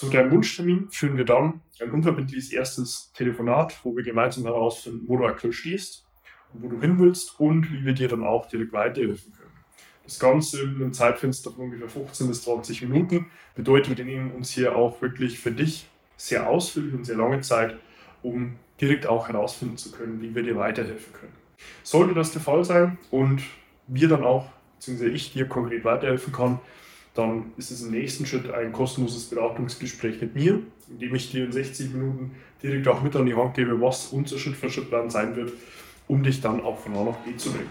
Zu deinem Wunschtermin führen wir dann ein unverbindliches erstes Telefonat, wo wir gemeinsam herausfinden, wo du aktuell stehst wo du hin willst und wie wir dir dann auch direkt weiterhelfen können. Das Ganze in einem Zeitfenster von ungefähr 15 bis 20 Minuten bedeutet, wir nehmen uns hier auch wirklich für dich sehr ausführlich und sehr lange Zeit, um direkt auch herausfinden zu können, wie wir dir weiterhelfen können. Sollte das der Fall sein und wir dann auch, beziehungsweise ich dir konkret weiterhelfen kann, dann ist es im nächsten Schritt ein kostenloses Beratungsgespräch mit mir, in dem ich dir in 60 Minuten direkt auch mit an die Hand gebe, was unser Schritt-für-Schritt-Plan sein wird, um dich dann auch von A nach B zu bringen.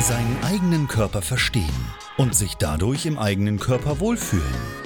Seinen eigenen Körper verstehen und sich dadurch im eigenen Körper wohlfühlen.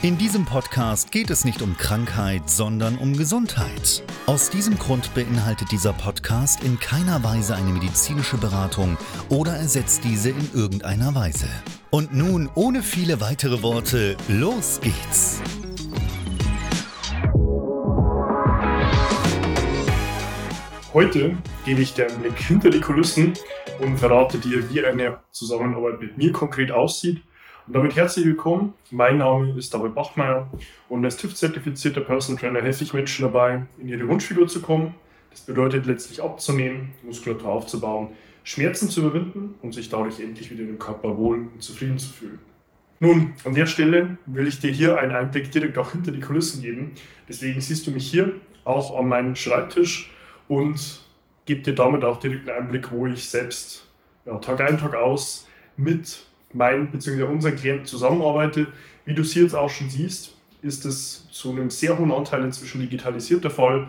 In diesem Podcast geht es nicht um Krankheit, sondern um Gesundheit. Aus diesem Grund beinhaltet dieser Podcast in keiner Weise eine medizinische Beratung oder ersetzt diese in irgendeiner Weise. Und nun, ohne viele weitere Worte, los geht's! Heute gebe ich dir einen Blick hinter die Kulissen und verrate dir, wie eine Zusammenarbeit mit mir konkret aussieht und damit herzlich willkommen. Mein Name ist David Bachmeier und als TÜV-zertifizierter Personal Trainer helfe ich Menschen dabei, in ihre Wunschfigur zu kommen. Das bedeutet letztlich abzunehmen, Muskulatur aufzubauen, Schmerzen zu überwinden und sich dadurch endlich wieder im Körper wohl und zufrieden zu fühlen. Nun, an der Stelle will ich dir hier einen Einblick direkt auch hinter die Kulissen geben. Deswegen siehst du mich hier auch an meinem Schreibtisch und gebe dir damit auch direkt einen Einblick, wo ich selbst ja, Tag ein, Tag aus mit meinen bzw. unseren Klienten zusammenarbeite. Wie du es jetzt auch schon siehst, ist es zu einem sehr hohen Anteil inzwischen digitalisiert der Fall.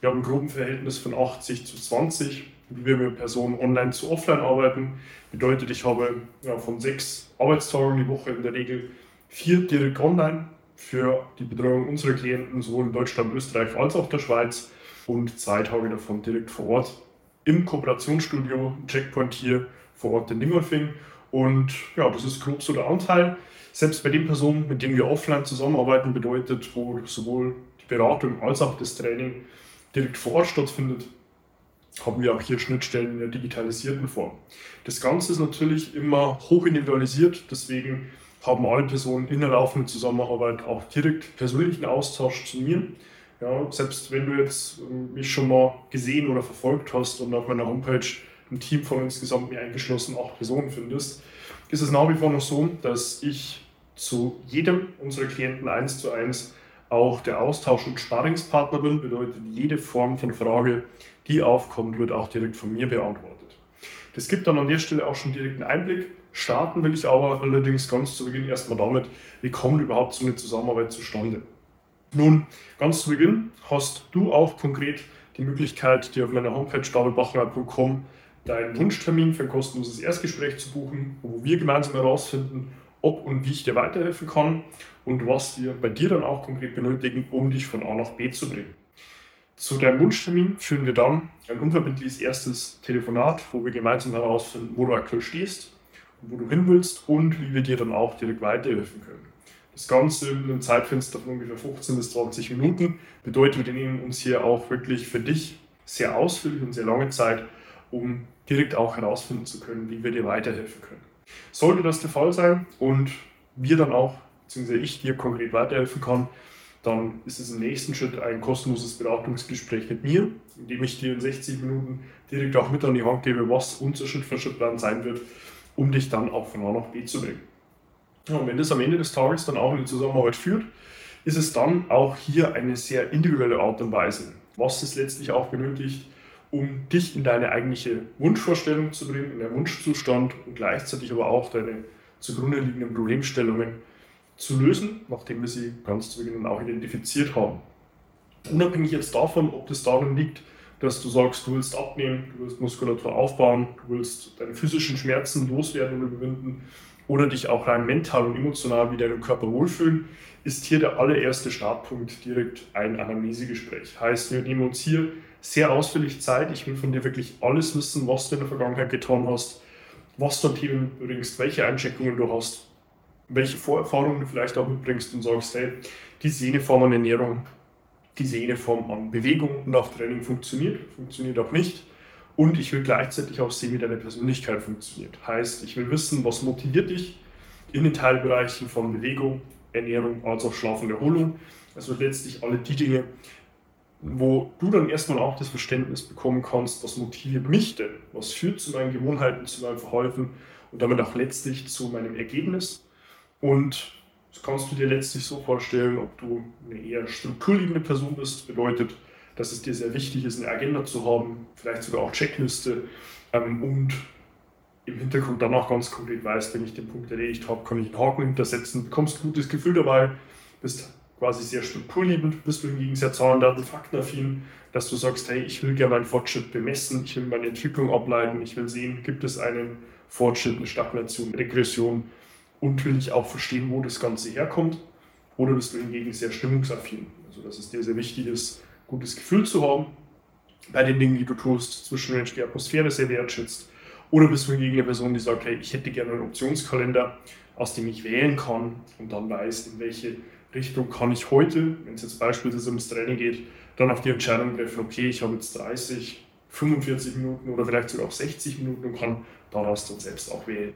Wir haben ein groben Verhältnis von 80 zu 20, wie wir mit Personen online zu offline arbeiten. Bedeutet, ich habe ja, von sechs Arbeitstagen die Woche in der Regel vier direkt online für die Betreuung unserer Klienten, sowohl in Deutschland, Österreich als auch der Schweiz und zwei Tage davon direkt vor Ort im Kooperationsstudio Checkpoint hier vor Ort in Dingolfing und ja, das ist grob so der Anteil. Selbst bei den Personen, mit denen wir offline zusammenarbeiten, bedeutet, wo sowohl die Beratung als auch das Training direkt vor Ort stattfindet, haben wir auch hier Schnittstellen in der digitalisierten Form. Das Ganze ist natürlich immer hoch individualisiert, deswegen haben alle Personen in der laufenden Zusammenarbeit auch direkt persönlichen Austausch zu mir. Ja, selbst wenn du jetzt mich schon mal gesehen oder verfolgt hast und auf meiner Homepage ein Team von insgesamt mir eingeschlossen acht Personen findest, ist es nach wie vor noch so, dass ich zu jedem unserer Klienten eins zu eins auch der Austausch- und Sparingspartner bin. Bedeutet, jede Form von Frage, die aufkommt, wird auch direkt von mir beantwortet. Das gibt dann an der Stelle auch schon direkt einen Einblick. Starten will ich aber allerdings ganz zu Beginn erstmal damit, wie kommt überhaupt so eine Zusammenarbeit zustande. Nun, ganz zu Beginn hast du auch konkret die Möglichkeit, dir auf meiner Homepage davidbachner.com deinen Wunschtermin für ein kostenloses Erstgespräch zu buchen, wo wir gemeinsam herausfinden, ob und wie ich dir weiterhelfen kann und was wir bei dir dann auch konkret benötigen, um dich von A nach B zu bringen. Zu deinem Wunschtermin führen wir dann ein unverbindliches erstes Telefonat, wo wir gemeinsam herausfinden, wo du aktuell stehst, wo du hin willst und wie wir dir dann auch direkt weiterhelfen können. Das Ganze in einem Zeitfenster von ungefähr 15 bis 20 Minuten bedeutet, wir nehmen uns hier auch wirklich für dich sehr ausführlich und sehr lange Zeit, um direkt auch herausfinden zu können, wie wir dir weiterhelfen können. Sollte das der Fall sein und wir dann auch, beziehungsweise ich dir konkret weiterhelfen kann, dann ist es im nächsten Schritt ein kostenloses Beratungsgespräch mit mir, in dem ich dir in 60 Minuten direkt auch mit an die Hand gebe, was unser Schritt-für-Schritt-Plan sein wird, um dich dann auch von A nach B zu bringen. Und wenn das am Ende des Tages dann auch in die Zusammenarbeit führt, ist es dann auch hier eine sehr individuelle Art und Weise, was es letztlich auch benötigt, um dich in deine eigentliche Wunschvorstellung zu bringen, in deinen Wunschzustand und gleichzeitig aber auch deine zugrunde liegenden Problemstellungen zu lösen, nachdem wir sie ganz zu Beginn auch identifiziert haben. Unabhängig jetzt davon, ob das daran liegt, dass du sagst, du willst abnehmen, du willst Muskulatur aufbauen, du willst deine physischen Schmerzen loswerden und überwinden oder dich auch rein mental und emotional wieder im Körper wohlfühlen, ist hier der allererste Startpunkt direkt ein Anamnesegespräch. Heißt, wir nehmen uns hier sehr ausführlich Zeit. Ich will von dir wirklich alles wissen, was du in der Vergangenheit getan hast, was du an Themen bringst, welche Eincheckungen du hast, welche Vorerfahrungen du vielleicht auch mitbringst und sagst, hey, diese jene Form an Ernährung, diese jene Form an Bewegung und auch Training funktioniert, funktioniert auch nicht. Und ich will gleichzeitig auch sehen, wie deine Persönlichkeit funktioniert. Heißt, ich will wissen, was motiviert dich in den Teilbereichen von Bewegung, Ernährung als auch Schlaf und Erholung. Also letztlich alle die Dinge, wo du dann erstmal auch das Verständnis bekommen kannst, was motiviert mich denn? Was führt zu meinen Gewohnheiten, zu meinem Verhalten und damit auch letztlich zu meinem Ergebnis? Und das kannst du dir letztlich so vorstellen, ob du eine eher strukturliebende Person bist, bedeutet, dass es dir sehr wichtig ist, eine Agenda zu haben, vielleicht sogar auch Checkliste ähm, und im Hintergrund dann auch ganz konkret weißt, wenn ich den Punkt erledigt habe, kann ich einen Haken hintersetzen, bekommst ein gutes Gefühl dabei, bist quasi sehr strukturliebend, bist du hingegen sehr Zahlen, Daten, Faktenaffin, dass du sagst, hey, ich will gerne meinen Fortschritt bemessen, ich will meine Entwicklung ableiten, ich will sehen, gibt es einen Fortschritt, eine Stagnation, Regression und will ich auch verstehen, wo das Ganze herkommt. Oder bist du hingegen sehr stimmungsaffin, also dass es dir sehr wichtig ist, gutes Gefühl zu haben bei den Dingen, die du tust, zwischenmenschliche Atmosphäre sehr wertschätzt. Oder bist du hingegen eine Person, die sagt, hey, ich hätte gerne einen Optionskalender, aus dem ich wählen kann und dann weiß, in welche Richtung kann ich heute, wenn es jetzt beispielsweise ums Training geht, dann auf die Entscheidung treffen, okay, ich habe jetzt 30, 45 Minuten oder vielleicht sogar auch 60 Minuten und kann daraus dann selbst auch wählen.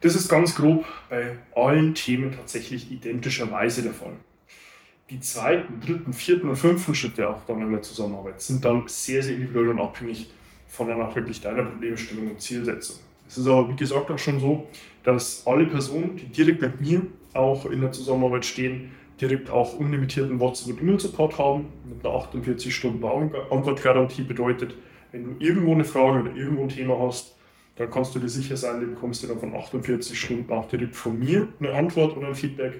Das ist ganz grob bei allen Themen tatsächlich identischerweise der Fall. Die zweiten, dritten, vierten und fünften Schritte auch dann in der Zusammenarbeit sind dann sehr, sehr individuell und abhängig von dann wirklich deiner Problemstellung und Zielsetzung. Es ist aber, wie gesagt, auch schon so, dass alle Personen, die direkt mit mir auch in der Zusammenarbeit stehen, direkt auch unlimitierten WhatsApp- und E-Mail-Support haben, mit einer 48 Stunden Antwortgarantie bedeutet, wenn du irgendwo eine Frage oder irgendwo ein Thema hast, dann kannst du dir sicher sein, du bekommst dann von 48 Stunden auch direkt von mir eine Antwort oder ein Feedback.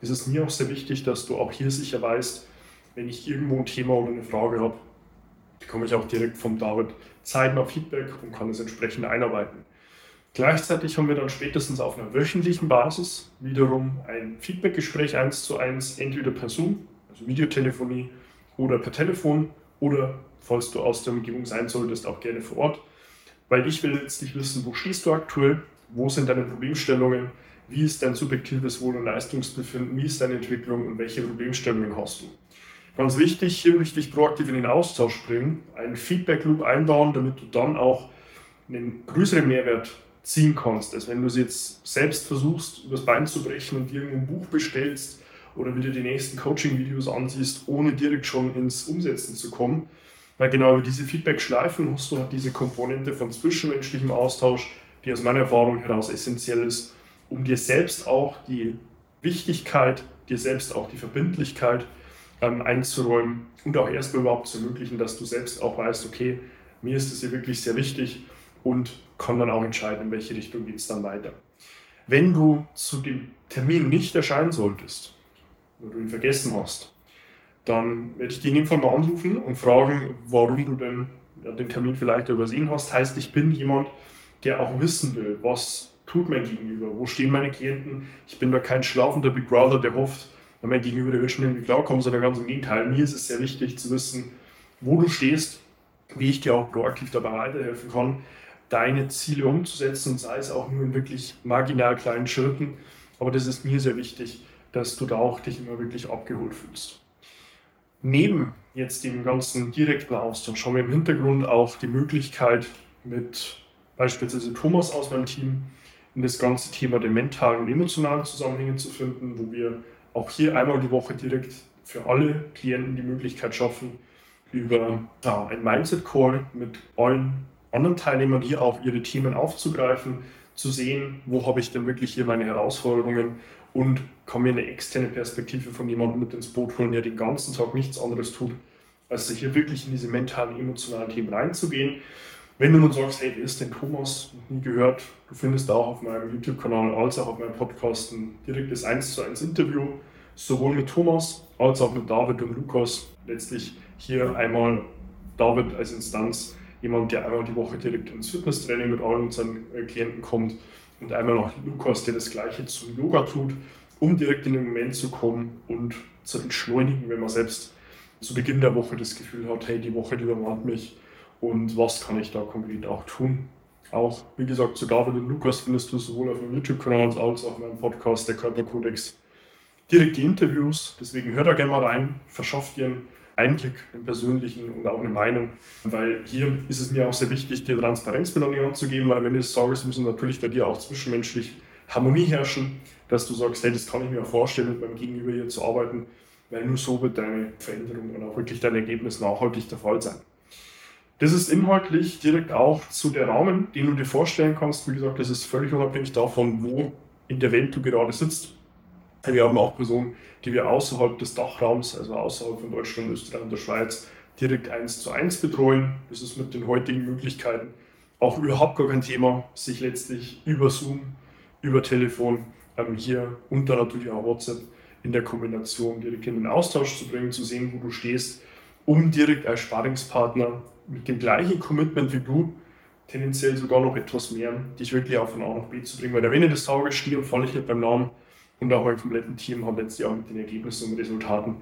Es ist mir auch sehr wichtig, dass du auch hier sicher weißt, wenn ich irgendwo ein Thema oder eine Frage habe, bekomme ich auch direkt vom David zeitnah Feedback und kann es entsprechend einarbeiten. Gleichzeitig haben wir dann spätestens auf einer wöchentlichen Basis wiederum ein Feedbackgespräch 1 zu 1, entweder per Zoom, also Videotelefonie, oder per Telefon, oder falls du aus der Umgebung sein solltest, auch gerne vor Ort. Weil ich will letztlich wissen, wo stehst du aktuell, wo sind deine Problemstellungen, wie ist dein subjektives Wohl- und Leistungsbefinden, wie ist deine Entwicklung und welche Problemstellungen hast du. Ganz wichtig, hier richtig proaktiv in den Austausch bringen, einen Feedback-Loop einbauen, damit du dann auch einen größeren Mehrwert ziehen kannst. Also wenn du es jetzt selbst versuchst, übers Bein zu brechen und dir ein Buch bestellst oder wieder die nächsten Coaching-Videos ansiehst, ohne direkt schon ins Umsetzen zu kommen. Weil genau über diese Feedback-Schleifen hast du halt diese Komponente von zwischenmenschlichem Austausch, die aus meiner Erfahrung heraus essentiell ist, um dir selbst auch die Wichtigkeit, dir selbst auch die Verbindlichkeit ähm, einzuräumen und auch erstmal überhaupt zu ermöglichen, dass du selbst auch weißt, okay, mir ist es hier wirklich sehr wichtig und kann dann auch entscheiden, in welche Richtung geht es dann weiter. Wenn du zu dem Termin nicht erscheinen solltest, oder du ihn vergessen hast, dann werde ich dich in dem Fall mal anrufen und fragen, warum du denn den Termin vielleicht übersehen hast. Heißt, ich bin jemand, der auch wissen will, was tut mein Gegenüber, wo stehen meine Klienten. Ich bin da kein schlafender Big Brother, der hofft, wenn mein Gegenüber der wird schon irgendwie klarkommen, sondern ganz im Gegenteil. Mir ist es sehr wichtig zu wissen, wo du stehst, wie ich dir auch proaktiv dabei weiterhelfen kann, deine Ziele umzusetzen, sei es auch nur in wirklich marginal kleinen Schritten. Aber das ist mir sehr wichtig, dass du da auch dich immer wirklich abgeholt fühlst. Neben jetzt dem ganzen direkten Austausch haben wir im Hintergrund auch die Möglichkeit, mit beispielsweise Thomas aus meinem Team in das ganze Thema der mentalen und emotionalen Zusammenhänge zu finden, wo wir auch hier einmal die Woche direkt für alle Klienten die Möglichkeit schaffen, über ja, ein Mindset-Call mit allen anderen Teilnehmern hier auch ihre Themen aufzugreifen, zu sehen, wo habe ich denn wirklich hier meine Herausforderungen und kann mir eine externe Perspektive von jemandem mit ins Boot holen, der den ganzen Tag nichts anderes tut, als hier wirklich in diese mentalen, emotionalen Themen reinzugehen. Wenn du nun sagst, hey, wer ist denn Thomas? Nie gehört. Du findest auch auf meinem YouTube-Kanal als auch auf meinem Podcast ein direktes 1 zu 1 Interview, sowohl mit Thomas als auch mit David und Lukas. Letztlich hier einmal David als Instanz, jemand, der einmal die Woche direkt ins Fitnesstraining mit allen unseren äh, Klienten kommt und einmal noch Lukas, der das gleiche zum Yoga tut, um direkt in den Moment zu kommen und zu entschleunigen, wenn man selbst zu Beginn der Woche das Gefühl hat, hey, die Woche, die übermannt mich und was kann ich da konkret auch tun. Auch, wie gesagt, zu David und Lukas findest du sowohl auf meinem YouTube-Kanal als auch auf meinem Podcast, der Körperkodex, direkt die Interviews. Deswegen hör da gerne mal rein, verschafft dir einen Einblick im Persönlichen und auch eine Meinung. Weil hier ist es mir auch sehr wichtig, dir Transparenz mit Hand zu geben, weil wenn du es sagst, müssen natürlich bei dir auch zwischenmenschlich Harmonie herrschen, dass du sagst, hey, das kann ich mir auch vorstellen, mit meinem Gegenüber hier zu arbeiten, weil nur so wird deine Veränderung und auch wirklich dein Ergebnis nachhaltig der Fall sein. Das ist inhaltlich direkt auch zu der Rahmen, den du dir vorstellen kannst. Wie gesagt, das ist völlig unabhängig davon, wo in der Welt du gerade sitzt. Wir haben auch Personen, die wir außerhalb des Dachraums, also außerhalb von Deutschland, Österreich und der Schweiz, direkt eins zu eins betreuen. Das ist mit den heutigen Möglichkeiten auch überhaupt gar kein Thema, sich letztlich über Zoom, über Telefon, ähm, hier und dann natürlich auch WhatsApp in der Kombination direkt in den Austausch zu bringen, zu sehen, wo du stehst, um direkt als Sparingspartner mit dem gleichen Commitment wie du, tendenziell sogar noch etwas mehr, dich wirklich auch von A nach B zu bringen. Weil der Ende des Tages stehe und falle ich nicht beim Namen und auch im kompletten Team haben letztlich auch mit den Ergebnissen und Resultaten,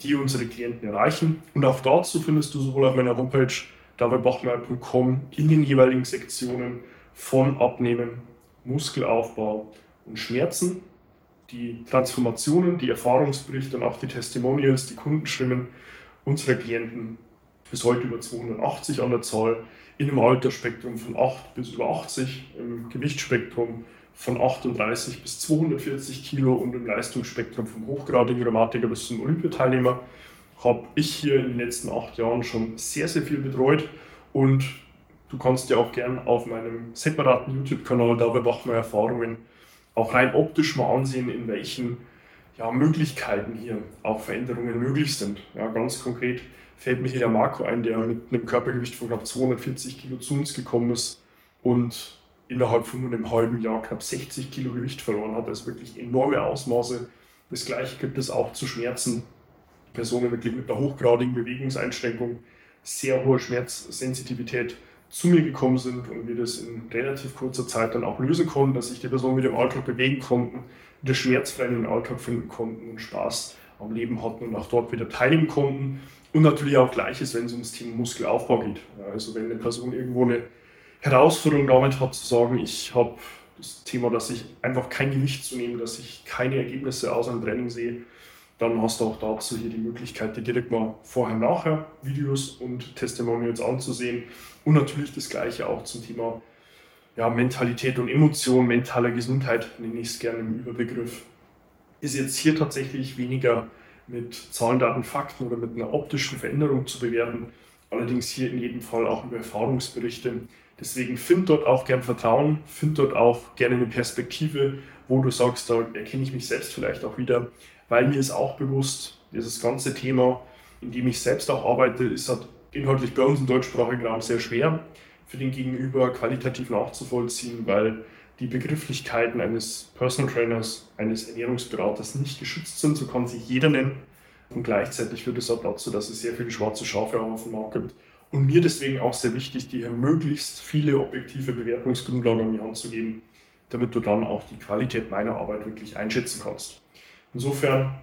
die unsere Klienten erreichen. Und auch dazu findest du sowohl auf meiner Homepage davidbachmeier.com in den jeweiligen Sektionen von Abnehmen, Muskelaufbau und Schmerzen die Transformationen, die Erfahrungsberichte und auch die Testimonials, die Kundenstimmen unserer Klienten bis heute über 280 an der Zahl in einem Altersspektrum von 8 bis über 80, im Gewichtsspektrum von 38 bis 240 Kilo und im Leistungsspektrum vom hochgradigen Rheumatiker bis zum Olympiateilnehmer habe ich hier in den letzten acht Jahren schon sehr, sehr viel betreut und du kannst ja auch gern auf meinem separaten YouTube-Kanal da bei Erfahrungen auch rein optisch mal ansehen, in welchen ja, Möglichkeiten hier auch Veränderungen möglich sind. Ja, ganz konkret fällt mir hier der Marco ein, der mit einem Körpergewicht von knapp 240 Kilo zu uns gekommen ist und innerhalb von nur einem halben Jahr knapp 60 Kilo Gewicht verloren hat. Das ist wirklich enorme Ausmaße. Das gleiche gibt es auch zu Schmerzen. Personen wirklich mit einer hochgradigen Bewegungseinschränkung, sehr hohe Schmerzsensitivität zu mir gekommen sind und wir das in relativ kurzer Zeit dann auch lösen konnten, dass sich die Person wieder im Alltag bewegen konnten, wieder schmerzfrei in den Alltag finden konnten und Spaß am Leben hatten und auch dort wieder teilnehmen konnten. Und natürlich auch Gleiches, wenn es ums Thema Muskelaufbau geht. Also wenn eine Person irgendwo eine Herausforderung damit hat, zu sagen, ich habe das Thema, dass ich einfach kein Gewicht zu nehmen, dass ich keine Ergebnisse aus einem Training sehe, dann hast du auch dazu hier die Möglichkeit, dir direkt mal vorher-nachher Videos und Testimonials anzusehen. Und natürlich das Gleiche auch zum Thema ja, Mentalität und Emotion, mentale Gesundheit, nenne ich es gerne im Überbegriff. Ist jetzt hier tatsächlich weniger mit Zahlen, Daten, Fakten oder mit einer optischen Veränderung zu bewerten. Allerdings hier in jedem Fall auch über Erfahrungsberichte. Deswegen find dort auch gern Vertrauen, find dort auch gerne eine Perspektive, wo du sagst, da erkenne ich mich selbst vielleicht auch wieder weil mir ist auch bewusst, dieses ganze Thema, in dem ich selbst auch arbeite, ist halt inhaltlich bei uns im deutschsprachigen Raum sehr schwer für den Gegenüber qualitativ nachzuvollziehen, weil die Begrifflichkeiten eines Personal Trainers, eines Ernährungsberaters nicht geschützt sind. So kann sich jeder nennen. Und gleichzeitig führt es auch dazu, dass es sehr viele schwarze Schafe auf dem Markt gibt. Und mir deswegen auch sehr wichtig, dir möglichst viele objektive Bewertungsgrundlagen an die Hand zu geben, damit du dann auch die Qualität meiner Arbeit wirklich einschätzen kannst. Insofern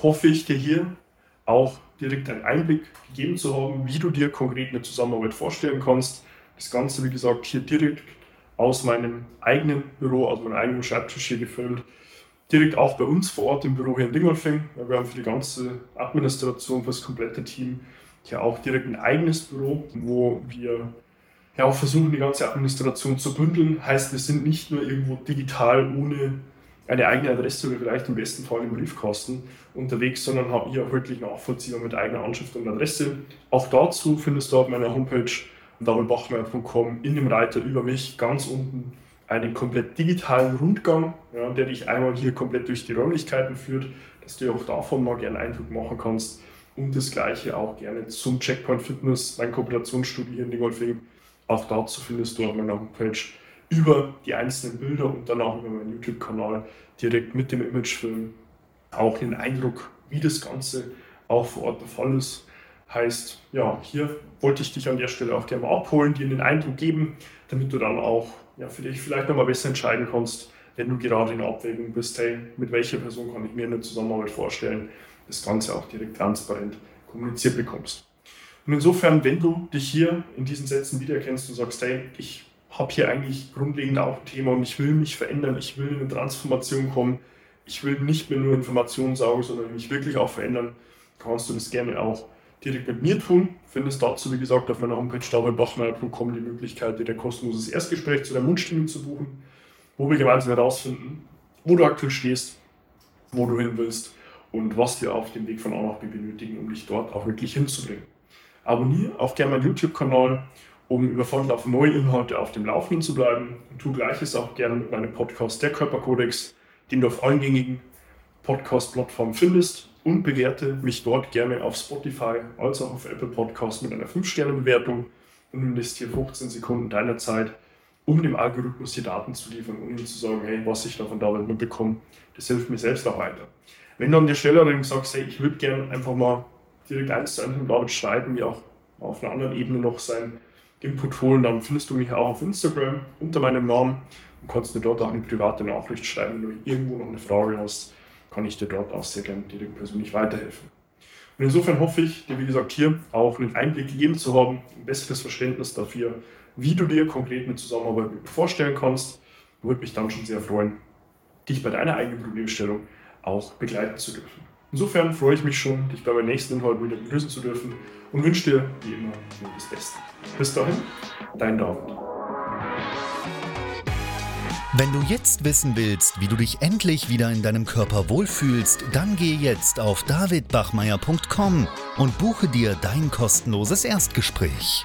hoffe ich dir hier auch direkt einen Einblick gegeben zu haben, wie du dir konkret eine Zusammenarbeit vorstellen kannst. Das Ganze, wie gesagt, hier direkt aus meinem eigenen Büro, aus meinem eigenen Schreibtisch hier gefilmt. Direkt auch bei uns vor Ort im Büro hier in Dingolfing. Wir haben für die ganze Administration, für das komplette Team hier auch direkt ein eigenes Büro, wo wir ja auch versuchen, die ganze Administration zu bündeln. Heißt, wir sind nicht nur irgendwo digital ohne eine eigene Adresse oder vielleicht im besten Fall im Briefkasten unterwegs, sondern habe hier auch wirklich nachvollziehbar mit eigener Anschrift und Adresse. Auch dazu findest du auf meiner Homepage davidbachmeier.com in dem Reiter über mich ganz unten einen komplett digitalen Rundgang, ja, der dich einmal hier komplett durch die Räumlichkeiten führt, dass du auch davon mal gerne Eindruck machen kannst. Und das gleiche auch gerne zum Checkpoint Fitness, mein Kooperationsstudio hier in Dingolfing. Auch dazu findest du auf meiner Homepage über die einzelnen Bilder und dann auch über meinen YouTube-Kanal direkt mit dem Imagefilm auch den Eindruck, wie das Ganze auch vor Ort der Fall ist. Heißt, ja, hier wollte ich dich an der Stelle auch gerne mal abholen, dir den Eindruck geben, damit du dann auch ja, für dich vielleicht nochmal besser entscheiden kannst, wenn du gerade in der Abwägung bist, hey, mit welcher Person kann ich mir eine Zusammenarbeit vorstellen, das Ganze auch direkt transparent kommuniziert bekommst. Und insofern, wenn du dich hier in diesen Sätzen wiedererkennst und sagst, hey, ich habe hier eigentlich grundlegend auch ein Thema und ich will mich verändern, ich will in eine Transformation kommen, ich will nicht mehr nur Informationen saugen, sondern mich wirklich auch verändern, kannst du das gerne auch direkt mit mir tun. Findest dazu, wie gesagt, auf meiner Homepage davidbachmeier.com die Möglichkeit, dir ein kostenloses Erstgespräch zu deinem Wunschtermin zu buchen, wo wir gemeinsam herausfinden, wo du aktuell stehst, wo du hin willst und was wir auf dem Weg von A nach B benötigen, um dich dort auch wirklich hinzubringen. Abonniere auch gerne meinen YouTube-Kanal, um über Fortlauf neue Inhalte auf dem Laufenden zu bleiben. Und tu gleiches auch gerne mit meinem Podcast Der Körperkodex, den du auf allen gängigen Podcast-Plattformen findest und bewerte mich dort gerne auf Spotify als auch auf Apple Podcast mit einer 5-Sterne-Bewertung und investiere 15 Sekunden deiner Zeit, um dem Algorithmus die Daten zu liefern und ihm zu sagen, hey, was ich davon David mitbekomme, das hilft mir selbst auch weiter. Wenn du an der Stelle allerdings sagst, hey, ich würde gerne einfach mal direkt eins zu eins mit David schreiben, wie auch auf einer anderen Ebene noch sein Input holen, dann findest du mich auch auf Instagram unter meinem Namen und kannst mir dort auch eine private Nachricht schreiben, wenn du irgendwo noch eine Frage hast kann ich dir dort auch sehr gerne direkt persönlich weiterhelfen. Und insofern hoffe ich, dir wie gesagt hier auch einen Einblick gegeben zu haben, ein besseres Verständnis dafür, wie du dir konkret eine Zusammenarbeit vorstellen kannst. Würde mich dann schon sehr freuen, dich bei deiner eigenen Problemstellung auch begleiten zu dürfen. Insofern freue ich mich schon, dich bei meinem nächsten Inhalt wieder begrüßen zu dürfen und wünsche dir wie immer nur das Beste. Bis dahin, dein David. Wenn du jetzt wissen willst, wie du dich endlich wieder in deinem Körper wohlfühlst, dann geh jetzt auf davidbachmeier.com und buche dir dein kostenloses Erstgespräch.